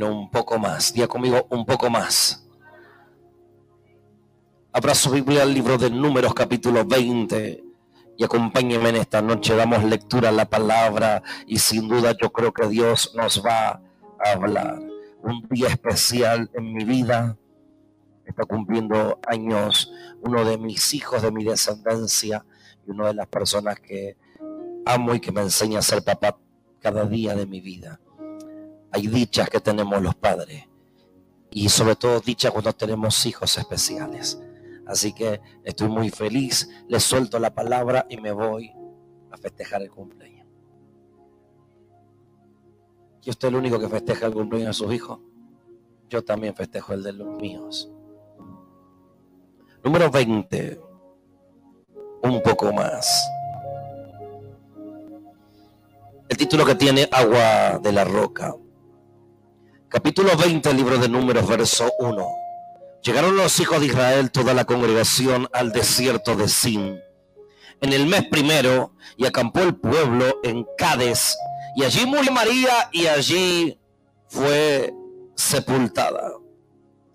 un poco más. Día conmigo, un poco más. Abra su Biblia al libro de Números, capítulo 20. Y acompáñenme en esta noche. Damos lectura a la palabra. Y sin duda, yo creo que Dios nos va a hablar. Un día especial en mi vida. Está cumpliendo años uno de mis hijos de mi descendencia y una de las personas que amo y que me enseña a ser papá cada día de mi vida. Hay dichas que tenemos los padres y sobre todo dichas cuando tenemos hijos especiales. Así que estoy muy feliz, le suelto la palabra y me voy a festejar el cumpleaños. ¿Y usted el único que festeja el cumpleaños de sus hijos? Yo también festejo el de los míos. Número 20. Un poco más. El título que tiene Agua de la Roca. Capítulo 20, libro de Números, verso 1. Llegaron los hijos de Israel, toda la congregación, al desierto de Sin. En el mes primero, y acampó el pueblo en Cades, y allí murió María, y allí fue sepultada.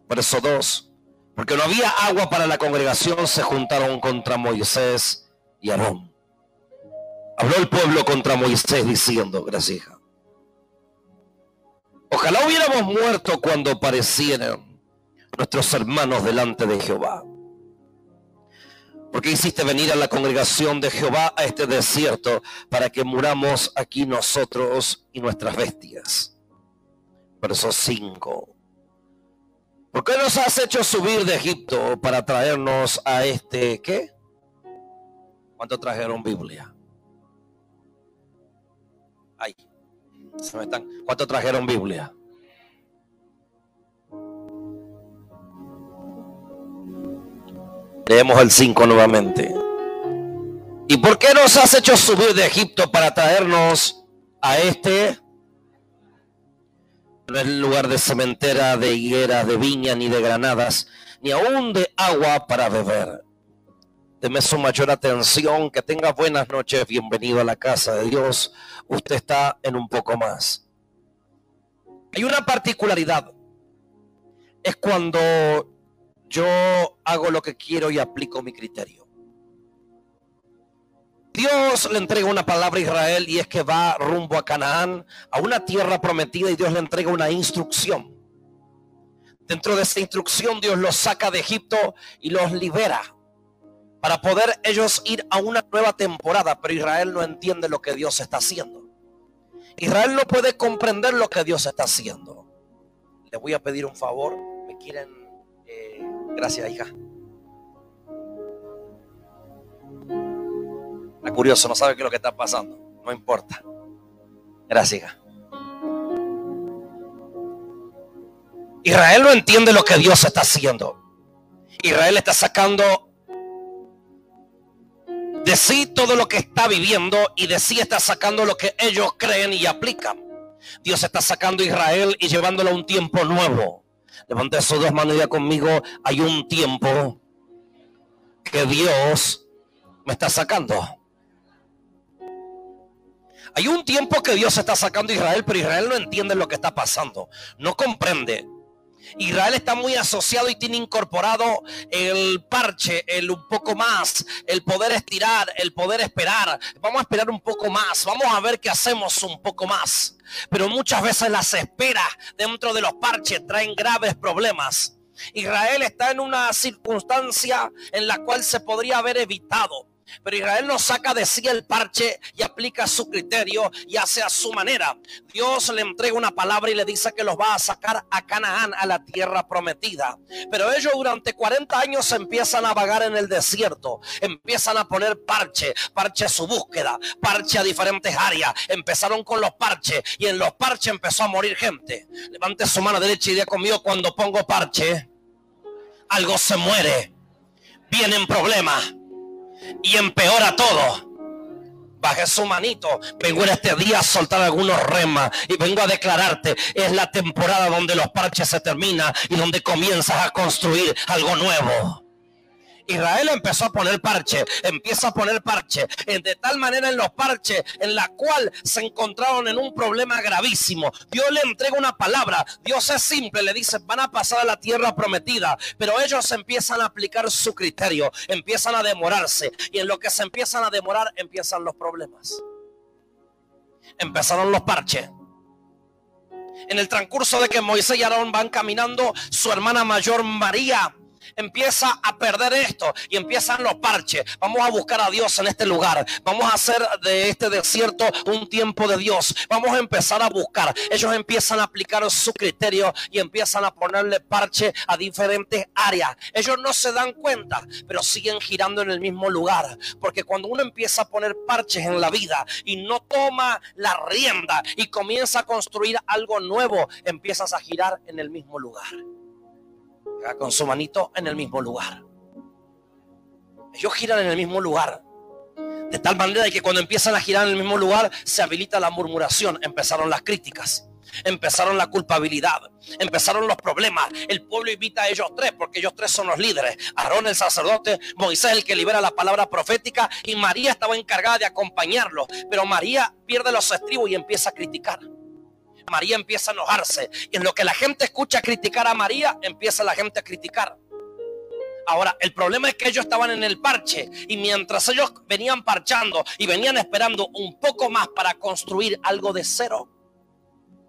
Verso 2. Porque no había agua para la congregación, se juntaron contra Moisés y Aarón. Habló el pueblo contra Moisés diciendo, gracias. Ojalá hubiéramos muerto cuando aparecieran nuestros hermanos delante de Jehová. Porque hiciste venir a la congregación de Jehová a este desierto para que muramos aquí nosotros y nuestras bestias. Verso 5. ¿Por qué nos has hecho subir de Egipto para traernos a este qué? ¿Cuánto trajeron Biblia? Se. ¿Cuántos trajeron Biblia? Leemos el 5 nuevamente. ¿Y por qué nos has hecho subir de Egipto para traernos a este? No es lugar de cementera, de higueras, de viña, ni de granadas, ni aún de agua para beber. Deme su mayor atención, que tenga buenas noches, bienvenido a la casa de Dios. Usted está en un poco más. Hay una particularidad. Es cuando yo hago lo que quiero y aplico mi criterio. Dios le entrega una palabra a Israel y es que va rumbo a Canaán, a una tierra prometida y Dios le entrega una instrucción. Dentro de esa instrucción Dios los saca de Egipto y los libera para poder ellos ir a una nueva temporada, pero Israel no entiende lo que Dios está haciendo. Israel no puede comprender lo que Dios está haciendo. Le voy a pedir un favor, me quieren... Eh, gracias, hija. Está curioso, no sabe qué es lo que está pasando. No importa. Gracias, hija. Israel no entiende lo que Dios está haciendo. Israel está sacando de sí todo lo que está viviendo y de sí está sacando lo que ellos creen y aplican. Dios está sacando a Israel y llevándolo a un tiempo nuevo. Levante sus dos manos ya conmigo. Hay un tiempo que Dios me está sacando. Hay un tiempo que Dios está sacando a Israel, pero Israel no entiende lo que está pasando. No comprende. Israel está muy asociado y tiene incorporado el parche, el un poco más, el poder estirar, el poder esperar. Vamos a esperar un poco más, vamos a ver qué hacemos un poco más. Pero muchas veces las esperas dentro de los parches traen graves problemas. Israel está en una circunstancia en la cual se podría haber evitado. Pero Israel no saca de sí el parche y aplica su criterio y hace a su manera. Dios le entrega una palabra y le dice que los va a sacar a Canaán, a la tierra prometida. Pero ellos durante 40 años empiezan a vagar en el desierto. Empiezan a poner parche, parche a su búsqueda, parche a diferentes áreas. Empezaron con los parches y en los parches empezó a morir gente. Levante su mano derecha y diga conmigo cuando pongo parche, algo se muere. Vienen problemas y empeora todo. Baje su manito. Vengo en este día a soltar algunos remas y vengo a declararte, es la temporada donde los parches se terminan y donde comienzas a construir algo nuevo. Israel empezó a poner parche, empieza a poner parche, de tal manera en los parches en la cual se encontraron en un problema gravísimo. Dios le entrega una palabra, Dios es simple, le dice, van a pasar a la tierra prometida, pero ellos empiezan a aplicar su criterio, empiezan a demorarse y en lo que se empiezan a demorar empiezan los problemas. Empezaron los parches. En el transcurso de que Moisés y Aarón van caminando, su hermana mayor María empieza a perder esto y empiezan los parches. Vamos a buscar a Dios en este lugar. Vamos a hacer de este desierto un tiempo de Dios. Vamos a empezar a buscar. Ellos empiezan a aplicar su criterio y empiezan a ponerle parche a diferentes áreas. Ellos no se dan cuenta, pero siguen girando en el mismo lugar. Porque cuando uno empieza a poner parches en la vida y no toma la rienda y comienza a construir algo nuevo, empiezas a girar en el mismo lugar con su manito en el mismo lugar. Ellos giran en el mismo lugar. De tal manera que cuando empiezan a girar en el mismo lugar, se habilita la murmuración. Empezaron las críticas. Empezaron la culpabilidad, empezaron los problemas. El pueblo invita a ellos tres, porque ellos tres son los líderes. Aarón el sacerdote, Moisés el que libera la palabra profética y María estaba encargada de acompañarlos. Pero María pierde los estribos y empieza a criticar. María empieza a enojarse. Y en lo que la gente escucha criticar a María, empieza la gente a criticar. Ahora, el problema es que ellos estaban en el parche y mientras ellos venían parchando y venían esperando un poco más para construir algo de cero,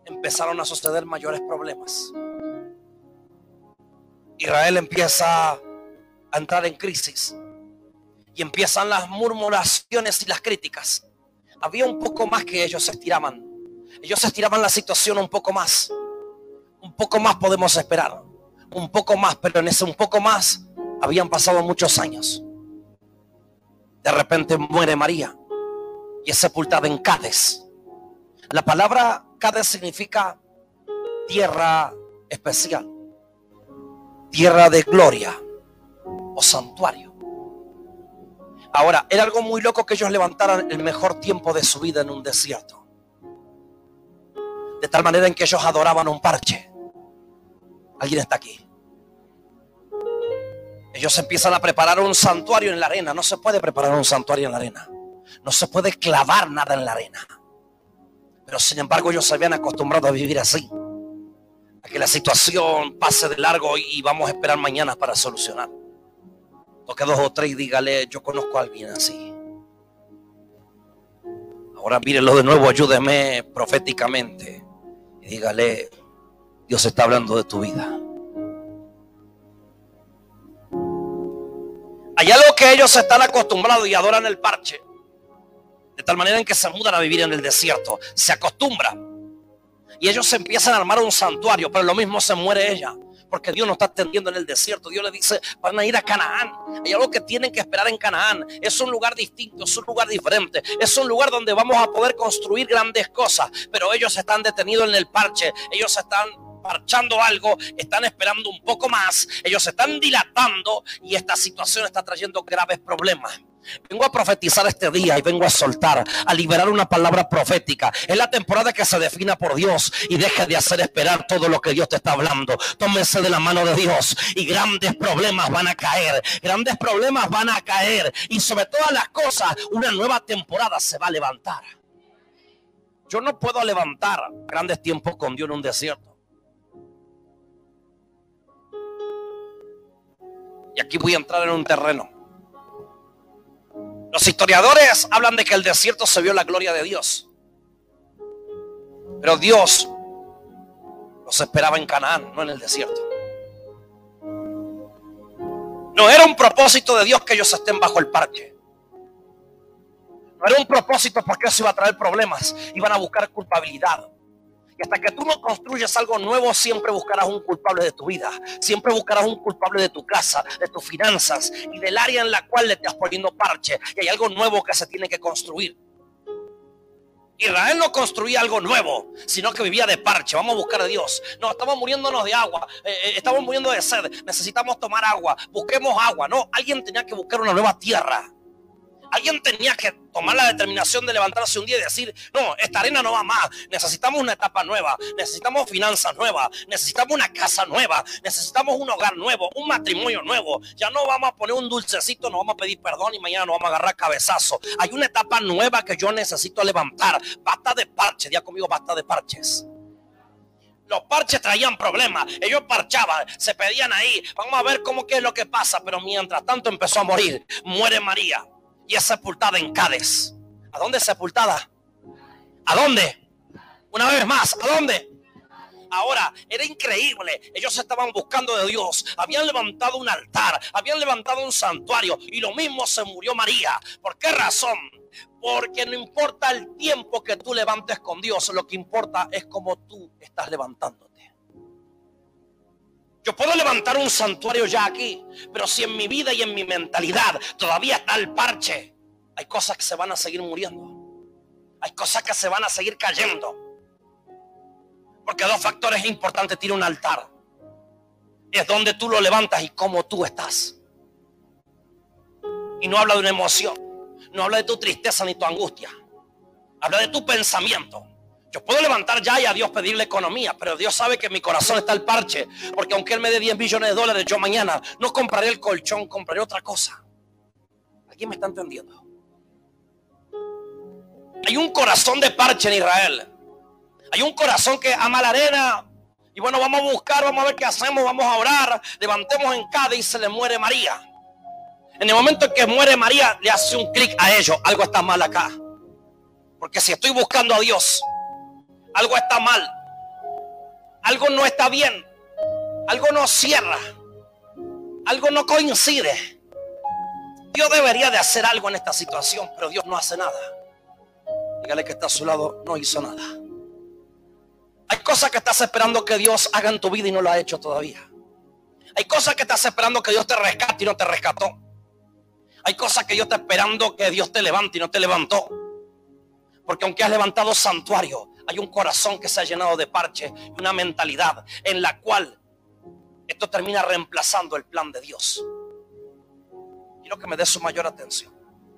empezaron a suceder mayores problemas. Israel empieza a entrar en crisis y empiezan las murmuraciones y las críticas. Había un poco más que ellos se estiraban ellos estiraban la situación un poco más. Un poco más podemos esperar. Un poco más, pero en ese un poco más habían pasado muchos años. De repente muere María y es sepultada en Cádiz. La palabra Cádiz significa tierra especial, tierra de gloria o santuario. Ahora, era algo muy loco que ellos levantaran el mejor tiempo de su vida en un desierto. De tal manera en que ellos adoraban un parche. Alguien está aquí. Ellos empiezan a preparar un santuario en la arena. No se puede preparar un santuario en la arena. No se puede clavar nada en la arena. Pero sin embargo ellos se habían acostumbrado a vivir así. A que la situación pase de largo y vamos a esperar mañana para solucionar. Toque dos o tres y dígale, yo conozco a alguien así. Ahora mírenlo de nuevo, ayúdeme proféticamente dígale, Dios está hablando de tu vida. Hay algo que ellos están acostumbrados y adoran el parche. De tal manera en que se mudan a vivir en el desierto. Se acostumbran. Y ellos empiezan a armar un santuario, pero lo mismo se muere ella porque Dios no está atendiendo en el desierto. Dios le dice, van a ir a Canaán. Hay algo que tienen que esperar en Canaán. Es un lugar distinto, es un lugar diferente. Es un lugar donde vamos a poder construir grandes cosas. Pero ellos están detenidos en el parche. Ellos están parchando algo, están esperando un poco más, ellos están dilatando y esta situación está trayendo graves problemas. Vengo a profetizar este día y vengo a soltar, a liberar una palabra profética. Es la temporada que se defina por Dios y deje de hacer esperar todo lo que Dios te está hablando. Tómense de la mano de Dios y grandes problemas van a caer. Grandes problemas van a caer. Y sobre todas las cosas, una nueva temporada se va a levantar. Yo no puedo levantar grandes tiempos con Dios en un desierto. Y aquí voy a entrar en un terreno los historiadores hablan de que el desierto se vio la gloria de Dios. Pero Dios los esperaba en Canaán, no en el desierto. No era un propósito de Dios que ellos estén bajo el parque. No era un propósito porque eso iba a traer problemas. Iban a buscar culpabilidad. Y hasta que tú no construyes algo nuevo, siempre buscarás un culpable de tu vida. Siempre buscarás un culpable de tu casa, de tus finanzas y del área en la cual le estás poniendo parche. Y hay algo nuevo que se tiene que construir. Israel no construía algo nuevo, sino que vivía de parche. Vamos a buscar a Dios. No, estamos muriéndonos de agua. Eh, eh, estamos muriendo de sed. Necesitamos tomar agua. Busquemos agua. No, alguien tenía que buscar una nueva tierra. Alguien tenía que tomar la determinación de levantarse un día y decir, no, esta arena no va más, necesitamos una etapa nueva, necesitamos finanzas nuevas, necesitamos una casa nueva, necesitamos un hogar nuevo, un matrimonio nuevo. Ya no vamos a poner un dulcecito, no vamos a pedir perdón y mañana nos vamos a agarrar cabezazo. Hay una etapa nueva que yo necesito levantar. Basta de parches, ya conmigo basta de parches. Los parches traían problemas. Ellos parchaban, se pedían ahí. Vamos a ver cómo es lo que pasa. Pero mientras tanto empezó a morir. Muere María y es sepultada en Cádiz. ¿A dónde es sepultada? ¿A dónde? Una vez más, ¿a dónde? Ahora, era increíble. Ellos estaban buscando de Dios. Habían levantado un altar. Habían levantado un santuario. Y lo mismo se murió María. ¿Por qué razón? Porque no importa el tiempo que tú levantes con Dios. Lo que importa es cómo tú estás levantándote. Yo puedo levantar un santuario ya aquí. Pero si en mi vida y en mi mentalidad todavía está el parche. Hay cosas que se van a seguir muriendo. Hay cosas que se van a seguir cayendo. Porque dos factores importantes tiene un altar. Es donde tú lo levantas y cómo tú estás. Y no habla de una emoción. No habla de tu tristeza ni tu angustia. Habla de tu pensamiento. Yo puedo levantar ya y a Dios pedirle economía, pero Dios sabe que en mi corazón está el parche. Porque aunque Él me dé 10 millones de dólares, yo mañana no compraré el colchón, compraré otra cosa. ¿Alguien me está entendiendo? Hay un corazón de parche en Israel. Hay un corazón que ama la arena. Y bueno, vamos a buscar, vamos a ver qué hacemos, vamos a orar. Levantemos en cada y se le muere María. En el momento en que muere María, le hace un clic a ellos. Algo está mal acá. Porque si estoy buscando a Dios, algo está mal. Algo no está bien. Algo no cierra. Algo no coincide. Dios debería de hacer algo en esta situación, pero Dios no hace nada. Dígale que está a su lado, no hizo nada. Hay cosas que estás esperando que Dios haga en tu vida y no lo ha hecho todavía. Hay cosas que estás esperando que Dios te rescate y no te rescató. Hay cosas que Dios está esperando que Dios te levante y no te levantó. Porque aunque has levantado santuario, hay un corazón que se ha llenado de parche y una mentalidad en la cual esto termina reemplazando el plan de Dios. Quiero que me dé su mayor atención.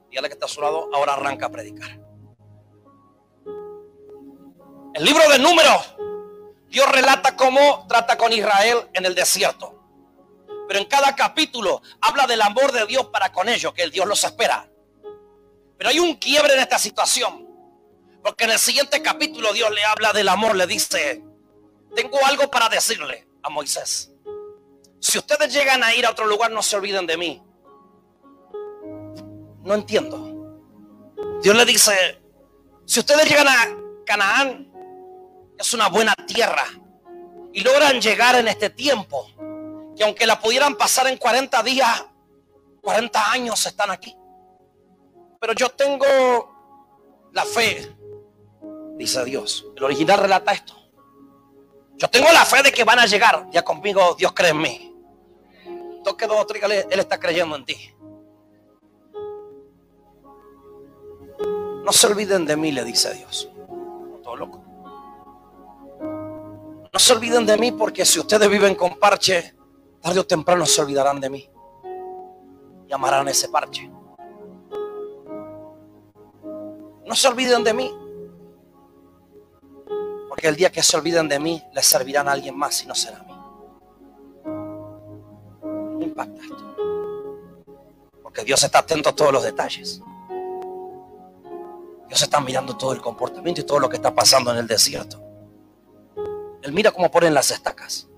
Dígale que está a su lado, ahora arranca a predicar. El libro de números, Dios relata cómo trata con Israel en el desierto. Pero en cada capítulo habla del amor de Dios para con ellos, que el Dios los espera. Pero hay un quiebre en esta situación. Porque en el siguiente capítulo Dios le habla del amor, le dice, tengo algo para decirle a Moisés. Si ustedes llegan a ir a otro lugar, no se olviden de mí. No entiendo. Dios le dice, si ustedes llegan a Canaán, es una buena tierra. Y logran llegar en este tiempo. Que aunque la pudieran pasar en 40 días, 40 años están aquí. Pero yo tengo la fe, dice Dios. El original relata esto. Yo tengo la fe de que van a llegar. Ya conmigo Dios cree en mí. Toque dos, trígale, Él está creyendo en ti. No se olviden de mí, le dice Dios. Todo loco. No se olviden de mí porque si ustedes viven con parche, tarde o temprano se olvidarán de mí. Y amarán ese parche. No se olviden de mí. Porque el día que se olviden de mí, les servirán a alguien más y no será a mí. No impacta esto. Porque Dios está atento a todos los detalles. Dios está mirando todo el comportamiento y todo lo que está pasando en el desierto. Él mira cómo ponen las estacas.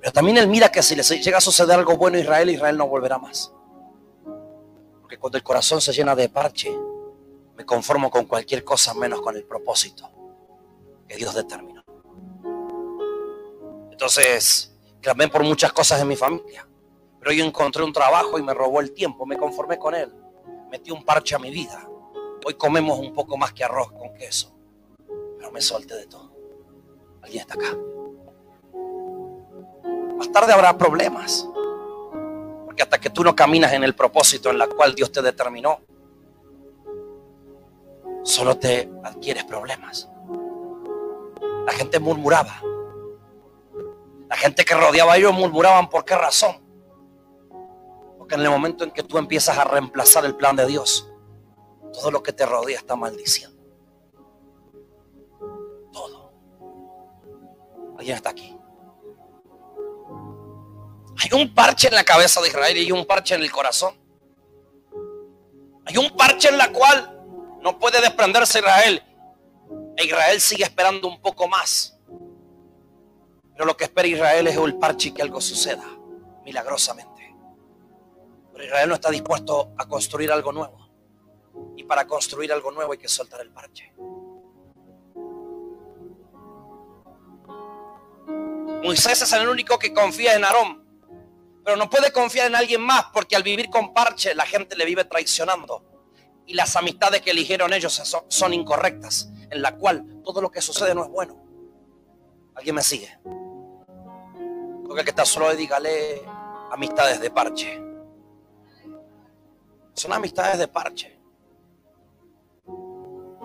Pero también Él mira que si le llega a suceder algo bueno a Israel, Israel no volverá más. Porque cuando el corazón se llena de parche, me conformo con cualquier cosa menos con el propósito que Dios determinó. Entonces, clamé por muchas cosas en mi familia. Pero yo encontré un trabajo y me robó el tiempo. Me conformé con él. Metí un parche a mi vida. Hoy comemos un poco más que arroz con queso. Pero me solté de todo. Alguien está acá. Más tarde habrá problemas. Porque hasta que tú no caminas en el propósito en la cual Dios te determinó, solo te adquieres problemas. La gente murmuraba. La gente que rodeaba a ellos murmuraban por qué razón. Porque en el momento en que tú empiezas a reemplazar el plan de Dios, todo lo que te rodea está maldiciendo. Todo. Alguien está aquí. Hay un parche en la cabeza de Israel y hay un parche en el corazón. Hay un parche en la cual no puede desprenderse Israel. Israel sigue esperando un poco más. Pero lo que espera Israel es el parche que algo suceda milagrosamente. Pero Israel no está dispuesto a construir algo nuevo. Y para construir algo nuevo hay que soltar el parche. Moisés es el único que confía en Aarón. Pero no puede confiar en alguien más porque al vivir con parche la gente le vive traicionando. Y las amistades que eligieron ellos son, incorrectas. En la cual todo lo que sucede no es bueno. ¿Alguien me sigue? Porque el que está solo dígale amistades de parche. Son amistades de parche.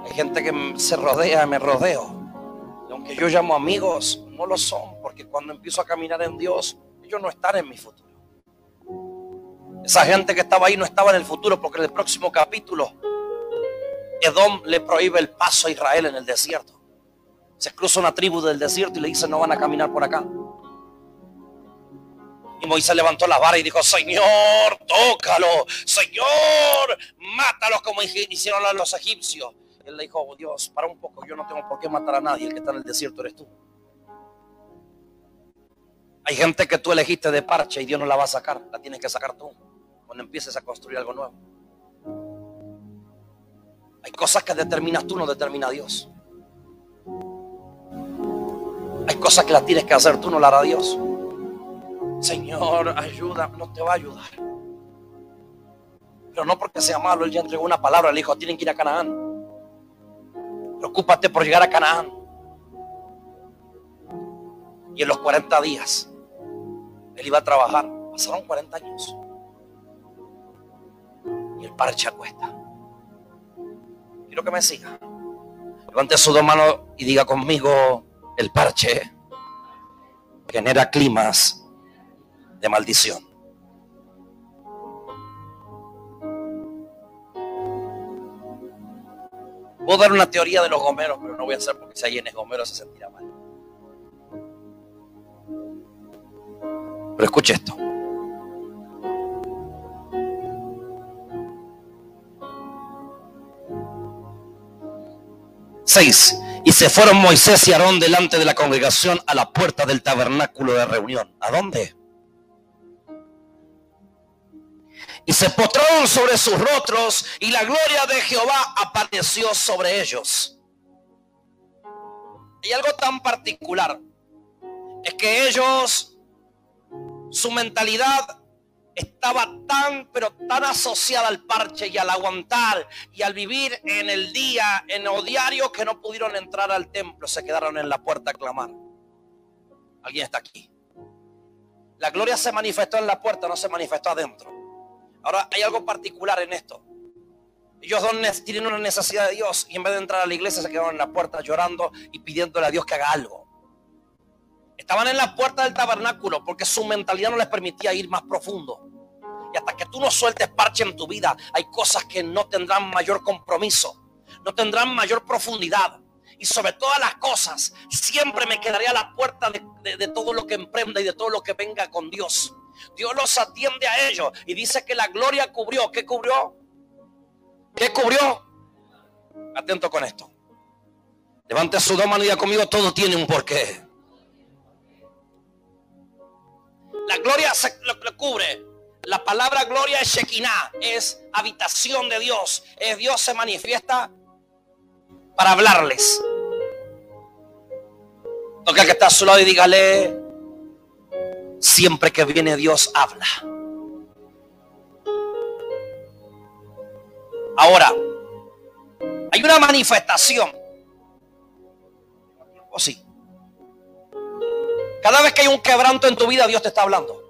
Hay gente que se rodea, me rodeo. Y aunque yo llamo amigos, no lo son, porque cuando empiezo a caminar en Dios, ellos no están en mi futuro. Esa gente que estaba ahí no estaba en el futuro, porque en el próximo capítulo, Edom le prohíbe el paso a Israel en el desierto. Se cruza una tribu del desierto y le dice, no van a caminar por acá. Y Moisés levantó la vara y dijo, Señor, tócalo, Señor, mátalos como hicieron los egipcios. Él le dijo, oh, Dios, para un poco, yo no tengo por qué matar a nadie, el que está en el desierto eres tú. Hay gente que tú elegiste de parche y Dios no la va a sacar, la tienes que sacar tú cuando empieces a construir algo nuevo. Hay cosas que determinas tú, no determina Dios. Hay cosas que las tienes que hacer tú, no las hará Dios. Señor, ayuda, no te va a ayudar. Pero no porque sea malo, él ya entregó una palabra, le dijo, tienen que ir a Canaán. Preocúpate por llegar a Canaán. Y en los 40 días, él iba a trabajar. Pasaron 40 años. Y el parche acuesta. Quiero que me siga. Levante sus dos manos y diga conmigo, el parche genera climas de maldición. Puedo dar una teoría de los gomeros, pero no voy a hacer porque si alguien es gomero se sentirá mal. Pero escuche esto. Y se fueron Moisés y Aarón delante de la congregación a la puerta del tabernáculo de reunión. ¿A dónde? y se postraron sobre sus rostros y la gloria de Jehová apareció sobre ellos. Hay algo tan particular, es que ellos, su mentalidad estaba tan, pero tan asociada al parche y al aguantar y al vivir en el día, en el diario, que no pudieron entrar al templo, se quedaron en la puerta a clamar. ¿Alguien está aquí? La gloria se manifestó en la puerta, no se manifestó adentro. Ahora hay algo particular en esto. Ellos tienen una necesidad de Dios y en vez de entrar a la iglesia se quedaron en la puerta llorando y pidiéndole a Dios que haga algo. Estaban en la puerta del tabernáculo porque su mentalidad no les permitía ir más profundo. Y hasta que tú no sueltes parche en tu vida, hay cosas que no tendrán mayor compromiso, no tendrán mayor profundidad. Y sobre todas las cosas, siempre me quedaré a la puerta de, de todo lo que emprenda y de todo lo que venga con Dios. Dios los atiende a ellos y dice que la gloria cubrió. ¿Qué cubrió? ¿Qué cubrió? Atento con esto. Levante su dos manos y diga conmigo, todo tiene un porqué. La gloria se lo, cubre. La palabra gloria es Shekinah, es habitación de Dios. Es Dios se manifiesta para hablarles. Toca que está a su lado y dígale, Siempre que viene Dios habla. Ahora, hay una manifestación. ¿O sí? Cada vez que hay un quebranto en tu vida, Dios te está hablando.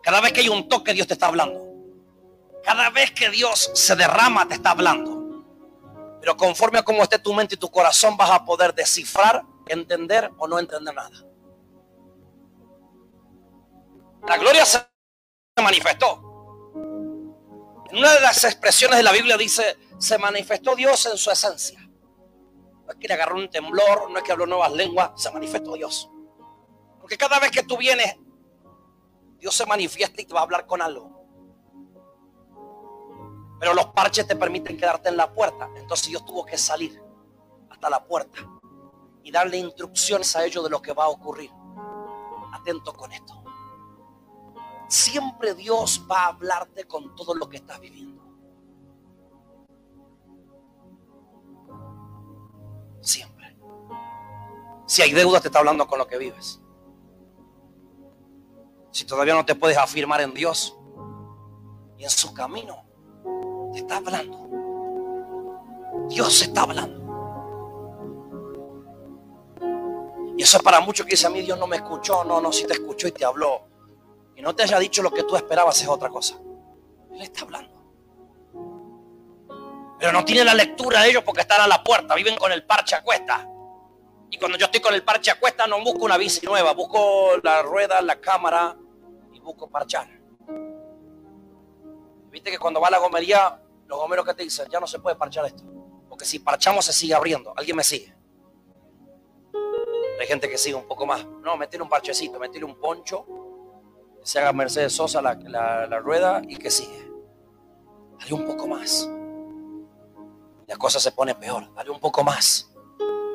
Cada vez que hay un toque, Dios te está hablando. Cada vez que Dios se derrama, te está hablando. Pero conforme a cómo esté tu mente y tu corazón, vas a poder descifrar, entender o no entender nada. La gloria se manifestó. En una de las expresiones de la Biblia dice, se manifestó Dios en su esencia. No es que le agarró un temblor, no es que habló nuevas lenguas, se manifestó Dios. Porque cada vez que tú vienes, Dios se manifiesta y te va a hablar con algo. Pero los parches te permiten quedarte en la puerta. Entonces Dios tuvo que salir hasta la puerta y darle instrucciones a ellos de lo que va a ocurrir. Atento con esto. Siempre Dios va a hablarte con todo lo que estás viviendo. Siempre. Si hay deuda, te está hablando con lo que vives. Si todavía no te puedes afirmar en Dios y en su camino, te está hablando. Dios está hablando. Y eso es para muchos que dicen a mí, Dios no me escuchó. No, no, si te escuchó y te habló. Y no te haya dicho lo que tú esperabas es otra cosa. Él está hablando. Pero no tiene la lectura de ellos porque están a la puerta, viven con el parche a cuesta. Y cuando yo estoy con el parche a cuesta no busco una bici nueva, busco la rueda, la cámara busco parchar. Viste que cuando va la gomería, los gomeros que te dicen, ya no se puede parchar esto. Porque si parchamos se sigue abriendo. ¿Alguien me sigue? Hay gente que sigue un poco más. No, metele un parchecito, metele un poncho, que se haga Mercedes Sosa la, rueda y que sigue. Dale un poco más. Las cosas se ponen peor. Dale un poco más.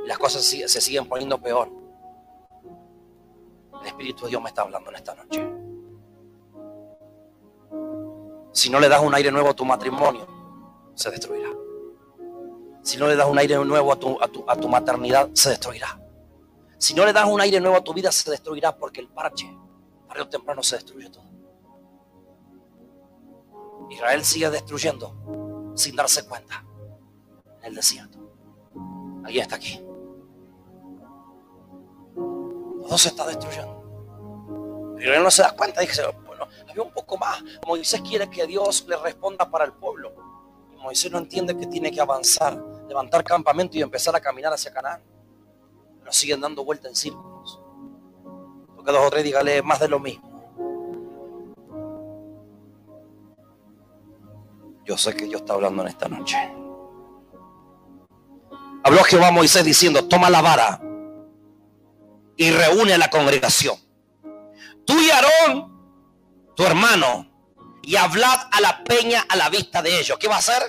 Las cosas se siguen poniendo peor. El Espíritu de Dios me está hablando en esta noche. Si no le das un aire nuevo a tu matrimonio, se destruirá. Si no le das un aire nuevo a tu, a tu maternidad, se destruirá. Si no le das un aire nuevo a tu vida, se destruirá porque el parche, tarde o temprano, se destruye todo. Israel sigue destruyendo sin darse cuenta en el desierto. Alguien está aquí. Todo se está destruyendo. Israel no se da cuenta. Dice, había un poco más. Moisés quiere que Dios le responda para el pueblo. Y Moisés no entiende que tiene que avanzar, levantar campamento y empezar a caminar hacia Canaán siguen dando vuelta en círculos. Porque dos o tres dígale más de lo mismo. Yo sé que Dios está hablando en esta noche. Habló Jehová a Moisés diciendo, toma la vara y reúne a la congregación. Tú y Aarón, tu hermano, y hablad a la peña a la vista de ellos. ¿Qué va a hacer?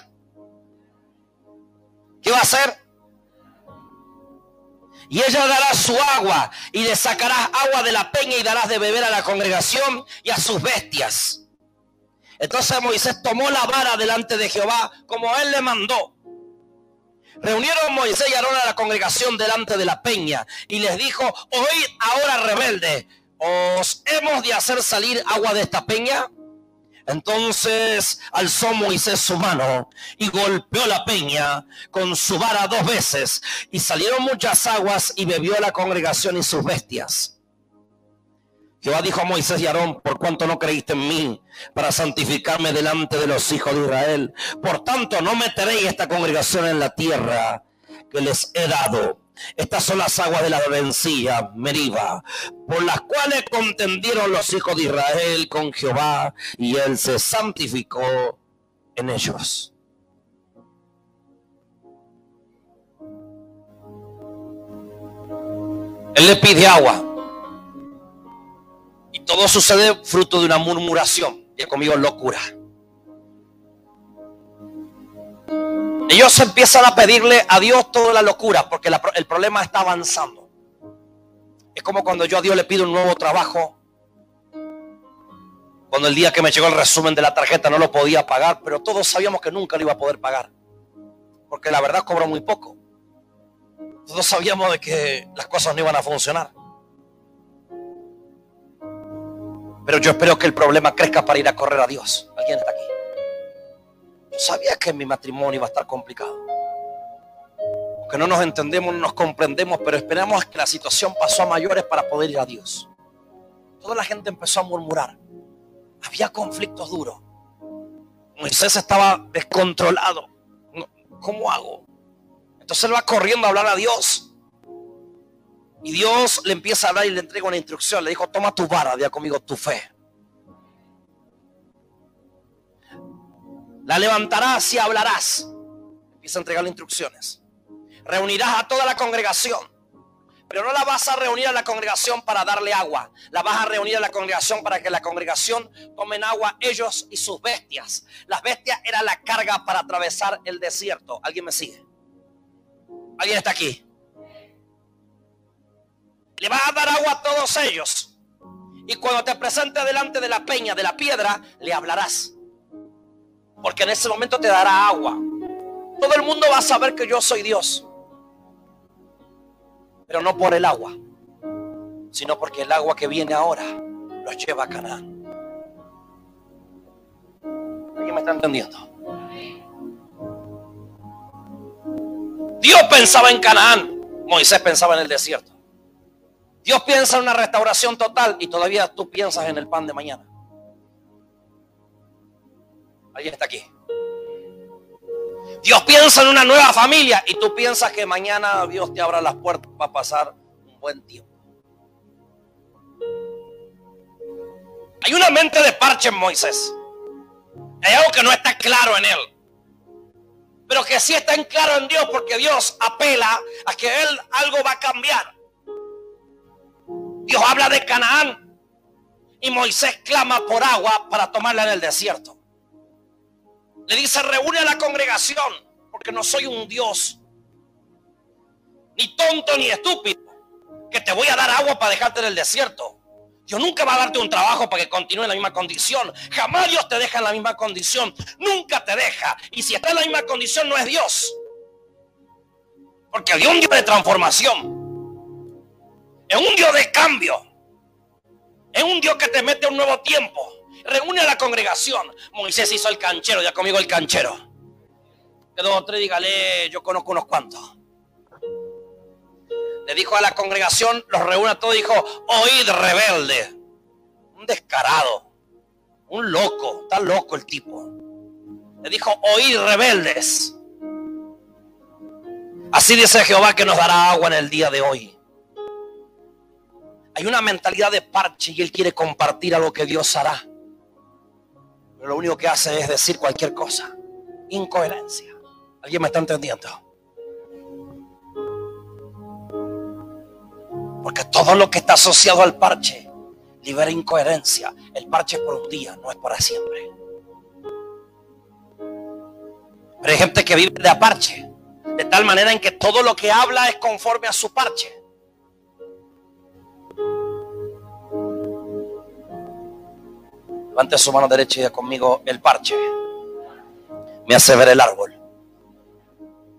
¿Qué va a hacer? Y ella dará su agua y le sacarás agua de la peña y darás de beber a la congregación y a sus bestias. Entonces Moisés tomó la vara delante de Jehová como él le mandó. Reunieron Moisés y Aarón a la congregación delante de la peña y les dijo, oíd ahora rebelde, ¿os hemos de hacer salir agua de esta peña? Entonces alzó Moisés su mano y golpeó la peña con su vara dos veces y salieron muchas aguas y bebió la congregación y sus bestias. Jehová dijo a Moisés y Aarón, por cuanto no creíste en mí para santificarme delante de los hijos de Israel, por tanto no meteréis esta congregación en la tierra que les he dado estas son las aguas de la vencilla, Meriba, por las cuales contendieron los hijos de Israel con Jehová y él se santificó en ellos. Él le pide agua. Y todo sucede fruto de una murmuración. Y conmigo locura. Ellos empiezan a pedirle a Dios toda la locura porque el problema está avanzando. Es como cuando yo a Dios le pido un nuevo trabajo. Cuando el día que me llegó el resumen de la tarjeta no lo podía pagar, pero todos sabíamos que nunca lo iba a poder pagar. Porque la verdad cobró muy poco. Todos sabíamos de que las cosas no iban a funcionar. Pero yo espero que el problema crezca para ir a correr a Dios. ¿Alguien está aquí? Sabía que mi matrimonio iba a estar complicado. Que no nos entendemos, no nos comprendemos, pero esperamos que la situación pasó a mayores para poder ir a Dios. Toda la gente empezó a murmurar. Había conflictos duros. Moisés estaba descontrolado. ¿Cómo hago? Entonces él va corriendo a hablar a Dios. Y Dios le empieza a hablar y le entrega una instrucción. Le dijo, toma tu vara, día conmigo tu fe. La levantarás y hablarás. Empieza a entregarle instrucciones. Reunirás a toda la congregación. Pero no la vas a reunir a la congregación para darle agua. La vas a reunir a la congregación para que la congregación tomen agua ellos y sus bestias. Las bestias eran la carga para atravesar el desierto. ¿Alguien me sigue? ¿Alguien está aquí? Le vas a dar agua a todos ellos. Y cuando te presente delante de la peña, de la piedra, le hablarás. Porque en ese momento te dará agua. Todo el mundo va a saber que yo soy Dios. Pero no por el agua, sino porque el agua que viene ahora los lleva a Canaán. ¿Alguien me está entendiendo? Dios pensaba en Canaán, Moisés pensaba en el desierto. Dios piensa en una restauración total y todavía tú piensas en el pan de mañana. ¿Alguien está aquí? Dios piensa en una nueva familia y tú piensas que mañana Dios te abra las puertas para pasar un buen tiempo. Hay una mente de parche en Moisés. Hay algo que no está claro en él. Pero que sí está en claro en Dios porque Dios apela a que él algo va a cambiar. Dios habla de Canaán y Moisés clama por agua para tomarla en el desierto. Le dice, reúne a la congregación, porque no soy un Dios, ni tonto ni estúpido, que te voy a dar agua para dejarte en el desierto. Dios nunca va a darte un trabajo para que continúe en la misma condición. Jamás Dios te deja en la misma condición. Nunca te deja. Y si está en la misma condición, no es Dios. Porque Dios es un Dios de transformación. Es un Dios de cambio. Es un Dios que te mete un nuevo tiempo reúne a la congregación. Moisés hizo el canchero, ya conmigo el canchero. Dos o tres dígale, yo conozco unos cuantos. Le dijo a la congregación, los reúne a todos, dijo, oíd rebelde. Un descarado, un loco, está loco el tipo. Le dijo, oíd rebeldes. Así dice Jehová que nos dará agua en el día de hoy. Hay una mentalidad de parche y él quiere compartir a lo que Dios hará. Lo único que hace es decir cualquier cosa. Incoherencia. ¿Alguien me está entendiendo? Porque todo lo que está asociado al parche libera incoherencia. El parche es por un día, no es para siempre. Pero hay gente que vive de aparche. De tal manera en que todo lo que habla es conforme a su parche. Levante su mano derecha y conmigo el parche. Me hace ver el árbol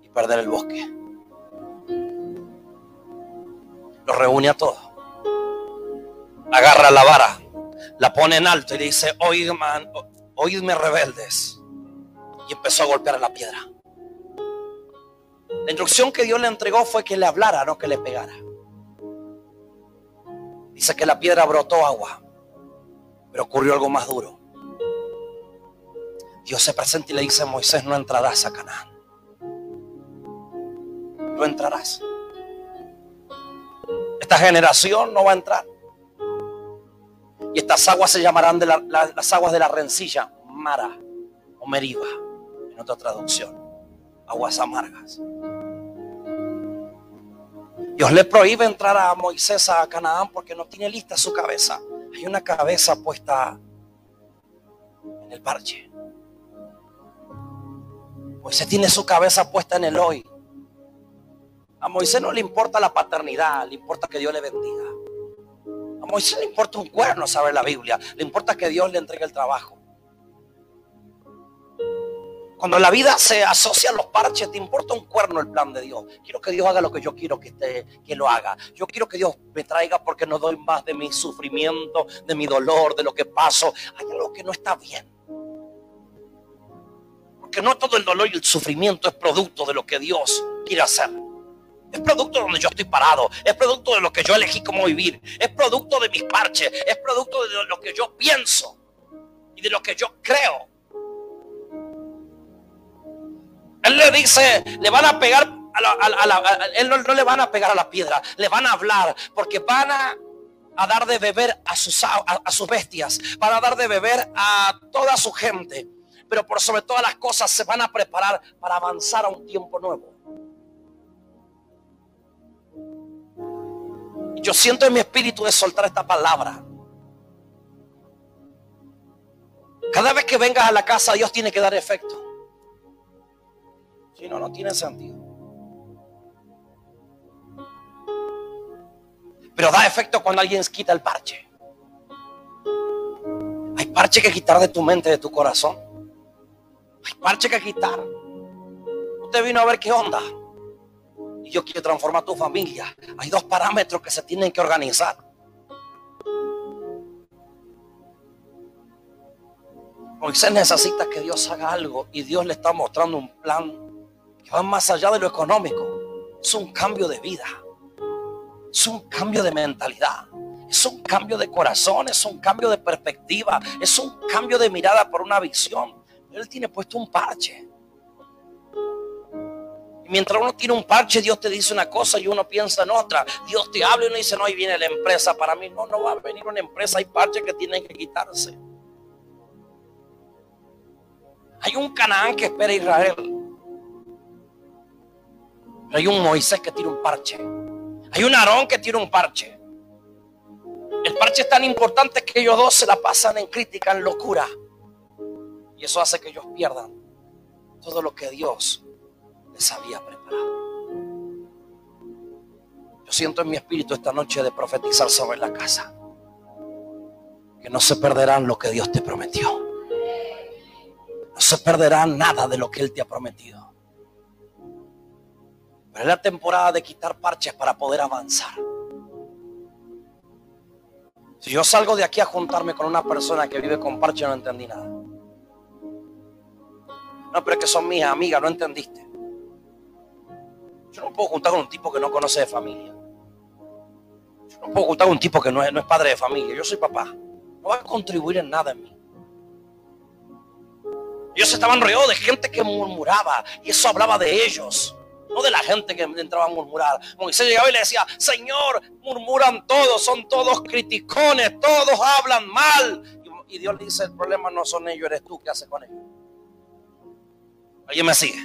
y perder el bosque. Lo reúne a todos. Agarra la vara, la pone en alto y le dice, oídme, oídme rebeldes. Y empezó a golpear la piedra. La instrucción que Dios le entregó fue que le hablara, no que le pegara. Dice que la piedra brotó agua. Pero ocurrió algo más duro. Dios se presenta y le dice a Moisés, no entrarás a Canaán. No entrarás. Esta generación no va a entrar. Y estas aguas se llamarán de las aguas de la rencilla, Mara o Meriba, en otra traducción. Aguas amargas. Dios le prohíbe entrar a Moisés a Canaán porque no tiene lista su cabeza. Hay una cabeza puesta en el parche. Moisés tiene su cabeza puesta en el hoy. A Moisés no le importa la paternidad, le importa que Dios le bendiga. A Moisés le importa un cuerno saber la Biblia, le importa que Dios le entregue el trabajo. Cuando la vida se asocia a los parches, te importa un cuerno el plan de Dios. Quiero que Dios haga lo que yo quiero que, que lo haga. Yo quiero que Dios me traiga porque no doy más de mi sufrimiento, de mi dolor, de lo que paso. Hay algo que no está bien. Porque no todo el dolor y el sufrimiento es producto de lo que Dios quiere hacer. Es producto de donde yo estoy parado. Es producto de lo que yo elegí cómo vivir. Es producto de mis parches. Es producto de lo que yo pienso. Y de lo que yo creo. Él le dice, le van a pegar a la, él no, le van a pegar a la piedra, le van a hablar, porque van a, dar de beber a sus, a, sus bestias, van a dar de beber a toda su gente. pero por sobre todas las cosas se van a preparar para avanzar a un tiempo nuevo. Yo siento en mi espíritu de soltar esta palabra. Cada vez que vengas a la casa, Dios tiene que dar efecto. Si no, no tiene sentido. Pero da efecto cuando alguien quita el parche. Hay parche que quitar de tu mente, de tu corazón. Hay parche que quitar. Usted vino a ver qué onda. Y yo quiero transformar tu familia. Hay dos parámetros que se tienen que organizar. Moisés necesita que Dios haga algo y Dios le está mostrando un plan que va más allá de lo económico. Es un cambio de vida. Es un cambio de mentalidad. Es un cambio de corazón, es un cambio de perspectiva, es un cambio de mirada por una visión. Él tiene puesto un parche. Y mientras uno tiene un parche, Dios te dice una cosa y uno piensa en otra. Dios te habla y uno dice, no, ahí viene la empresa. Para mí no, no va a venir una empresa, hay parches que tienen que quitarse. Hay un Canaán que espera a Israel. Hay un Moisés que tiene un parche. Hay un Aarón que tiene un parche. El parche es tan importante que ellos dos se la pasan en crítica, en locura. Y eso hace que ellos pierdan todo lo que Dios les había preparado. Yo siento en mi espíritu esta noche de profetizar sobre la casa. Que no se perderán lo que Dios te prometió. No se perderá nada de lo que Él te ha prometido. Pero es la temporada de quitar parches para poder avanzar. Si yo salgo de aquí a juntarme con una persona que vive con parche, no entendí nada. No, pero es que son mis amigas, no entendiste. Yo no puedo juntar con un tipo que no conoce de familia. Yo no puedo juntar con un tipo que no es, padre de familia. Yo soy papá. No va a contribuir en nada en mí. Ellos estaban rodeados de gente que murmuraba y eso hablaba de ellos, no de la gente que entraba a murmurar. Moisés llegaba y le decía, Señor, murmuran todos, son todos criticones, todos hablan mal. Y Dios le dice, el problema no son ellos, eres tú, ¿qué haces con ellos? ¿Alguien me sigue?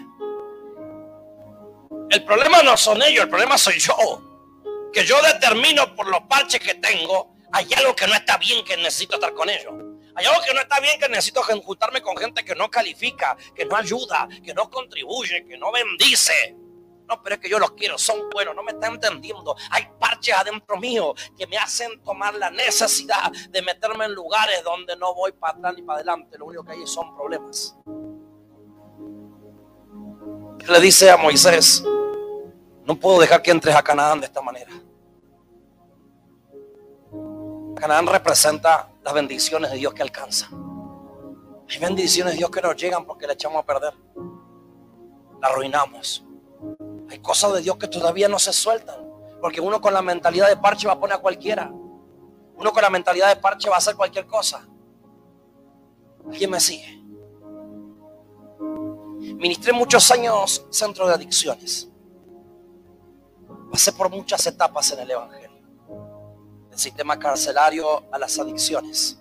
El problema no son ellos, el problema soy yo. Que yo determino por los parches que tengo, hay algo que no está bien que necesito estar con ellos. Hay algo que no está bien, que necesito juntarme con gente que no califica, que no ayuda, que no contribuye, que no bendice. No, pero es que yo los quiero, son buenos, no me está entendiendo. Hay parches adentro mío que me hacen tomar la necesidad de meterme en lugares donde no voy para atrás ni para adelante. Lo único que hay son problemas. Le dice a Moisés, no puedo dejar que entres a Canaán de esta manera. Canaán representa las bendiciones de Dios que alcanza. Hay bendiciones de Dios que nos llegan porque le echamos a perder. La arruinamos. Hay cosas de Dios que todavía no se sueltan. Porque uno con la mentalidad de parche va a poner a cualquiera. Uno con la mentalidad de parche va a hacer cualquier cosa. ¿Quién me sigue? Ministré muchos años centro de adicciones. Pasé por muchas etapas en el Evangelio sistema carcelario a las adicciones.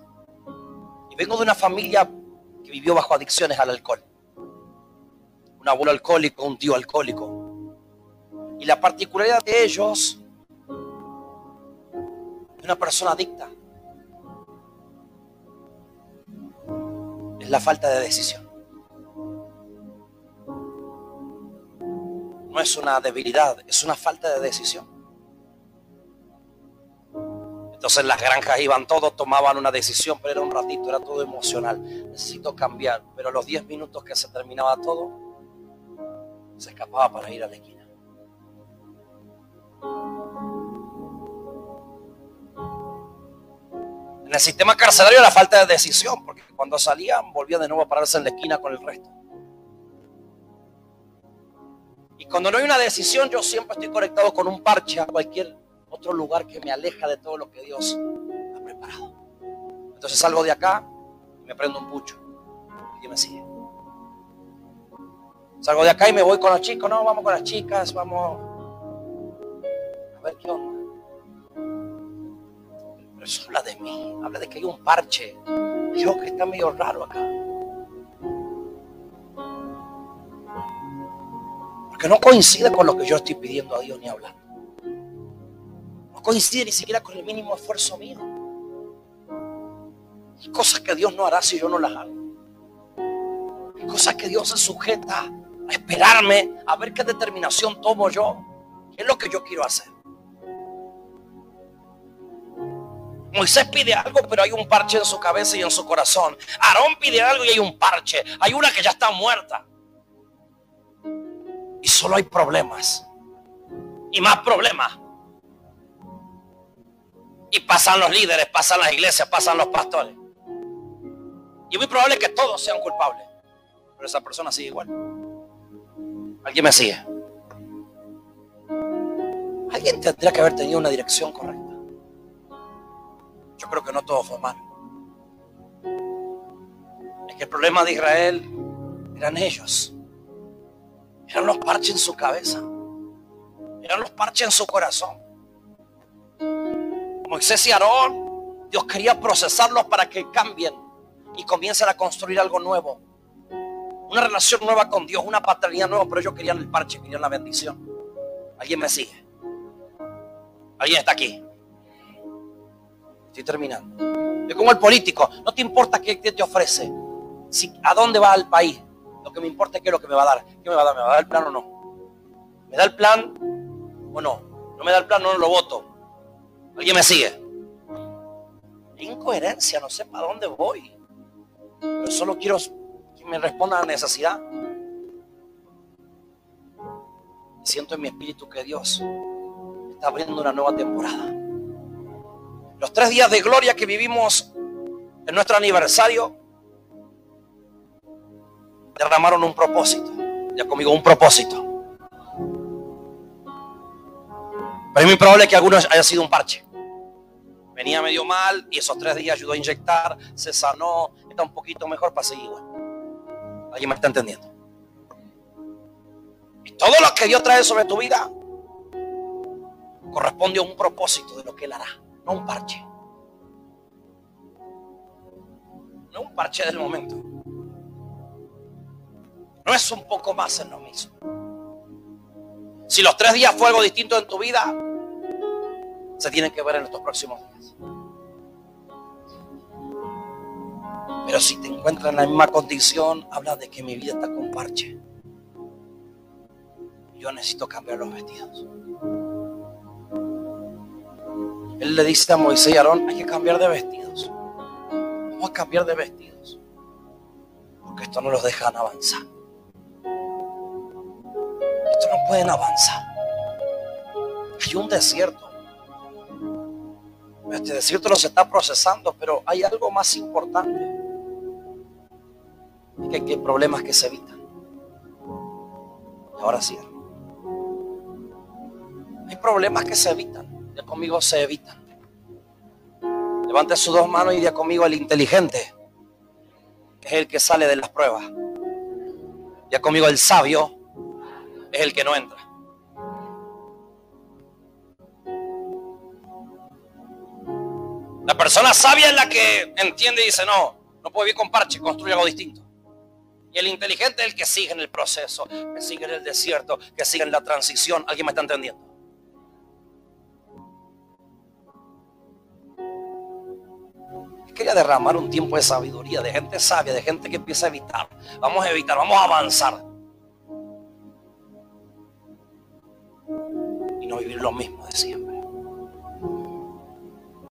Y vengo de una familia que vivió bajo adicciones al alcohol. Un abuelo alcohólico, un tío alcohólico. Y la particularidad de ellos, una persona adicta, es la falta de decisión. No es una debilidad, es una falta de decisión. Entonces las granjas iban todos, tomaban una decisión, pero era un ratito, era todo emocional. Necesito cambiar, pero a los 10 minutos que se terminaba todo, se escapaba para ir a la esquina. En el sistema carcelario la falta de decisión, porque cuando salían volvían de nuevo a pararse en la esquina con el resto. Y cuando no hay una decisión, yo siempre estoy conectado con un parche a cualquier otro lugar que me aleja de todo lo que Dios ha preparado. Entonces salgo de acá y me prendo un pucho. Y me sigue. Salgo de acá y me voy con los chicos. No, vamos con las chicas, vamos a ver qué onda. Pero eso habla de mí, habla de que hay un parche, yo que está medio raro acá. Porque no coincide con lo que yo estoy pidiendo a Dios ni hablando. No coincide ni siquiera con el mínimo esfuerzo mío. Hay cosas que Dios no hará si yo no las hago. Hay cosas que Dios se sujeta a esperarme, a ver qué determinación tomo yo. ¿Qué es lo que yo quiero hacer? Moisés pide algo, pero hay un parche en su cabeza y en su corazón. Aarón pide algo y hay un parche. Hay una que ya está muerta. Y solo hay problemas. Y más problemas. Y pasan los líderes, pasan las iglesias, pasan los pastores. Y es muy probable que todos sean culpables. Pero esa persona sigue igual. ¿Alguien me sigue? Alguien tendría que haber tenido una dirección correcta. Yo creo que no todo fue malo. Es que el problema de Israel eran ellos. Eran los parches en su cabeza. Eran los parches en su corazón. Moisés y Aarón, Dios quería procesarlos para que cambien y comiencen a construir algo nuevo. Una relación nueva con Dios, una paternidad nueva, pero ellos querían el parche, querían la bendición. ¿Alguien me sigue? ¿Alguien está aquí? Estoy terminando. Es como el político. No te importa qué, te ofrece. Si, ¿A dónde va el país? Lo que me importa es qué es lo que me va a dar. ¿Qué me va a dar? ¿Me va a dar el plan o no? ¿Me da el plan o no? ¿No me da el plan? No, lo voto. ¿Alguien me sigue? Incoherencia, no sé para dónde voy. Pero solo quiero que me responda a la necesidad. Siento en mi espíritu que Dios está abriendo una nueva temporada. Los tres días de gloria que vivimos en nuestro aniversario derramaron un propósito. Ya conmigo, un propósito. Pero es muy probable que algunos haya sido un parche. Venía medio mal y esos tres días ayudó a inyectar, se sanó, está un poquito mejor para seguir igual. ¿Alguien me está entendiendo? Y todo lo que Dios trae sobre tu vida corresponde a un propósito de lo que Él hará no un parche. No un parche del momento. No es un poco más en lo mismo. Si los tres días fue algo distinto en tu vida, se tienen que ver en estos próximos días. Pero si te encuentras en la misma condición, habla de que mi vida está con parche. Yo necesito cambiar los vestidos. Él le dice a Moisés y Aarón, hay que cambiar de vestidos. Vamos a cambiar de vestidos. Porque esto no los dejan avanzar. Esto no pueden avanzar. Hay un desierto. Este desierto no se está procesando, pero hay algo más importante. Es que hay problemas que se evitan. Ahora sí. Hay problemas que se evitan ya conmigo se evitan. Levante sus dos manos y ya conmigo el inteligente, es el que sale de las pruebas. Ya conmigo el sabio es el que no entra. La persona sabia es la que entiende y dice, no, no puedo vivir con parche, construye algo distinto. Y el inteligente es el que sigue en el proceso, que sigue en el desierto, que sigue en la transición. ¿Alguien me está entendiendo? Quería derramar un tiempo de sabiduría, de gente sabia, de gente que empieza a evitar. Vamos a evitar, vamos a avanzar. Y no vivir lo mismo de siempre.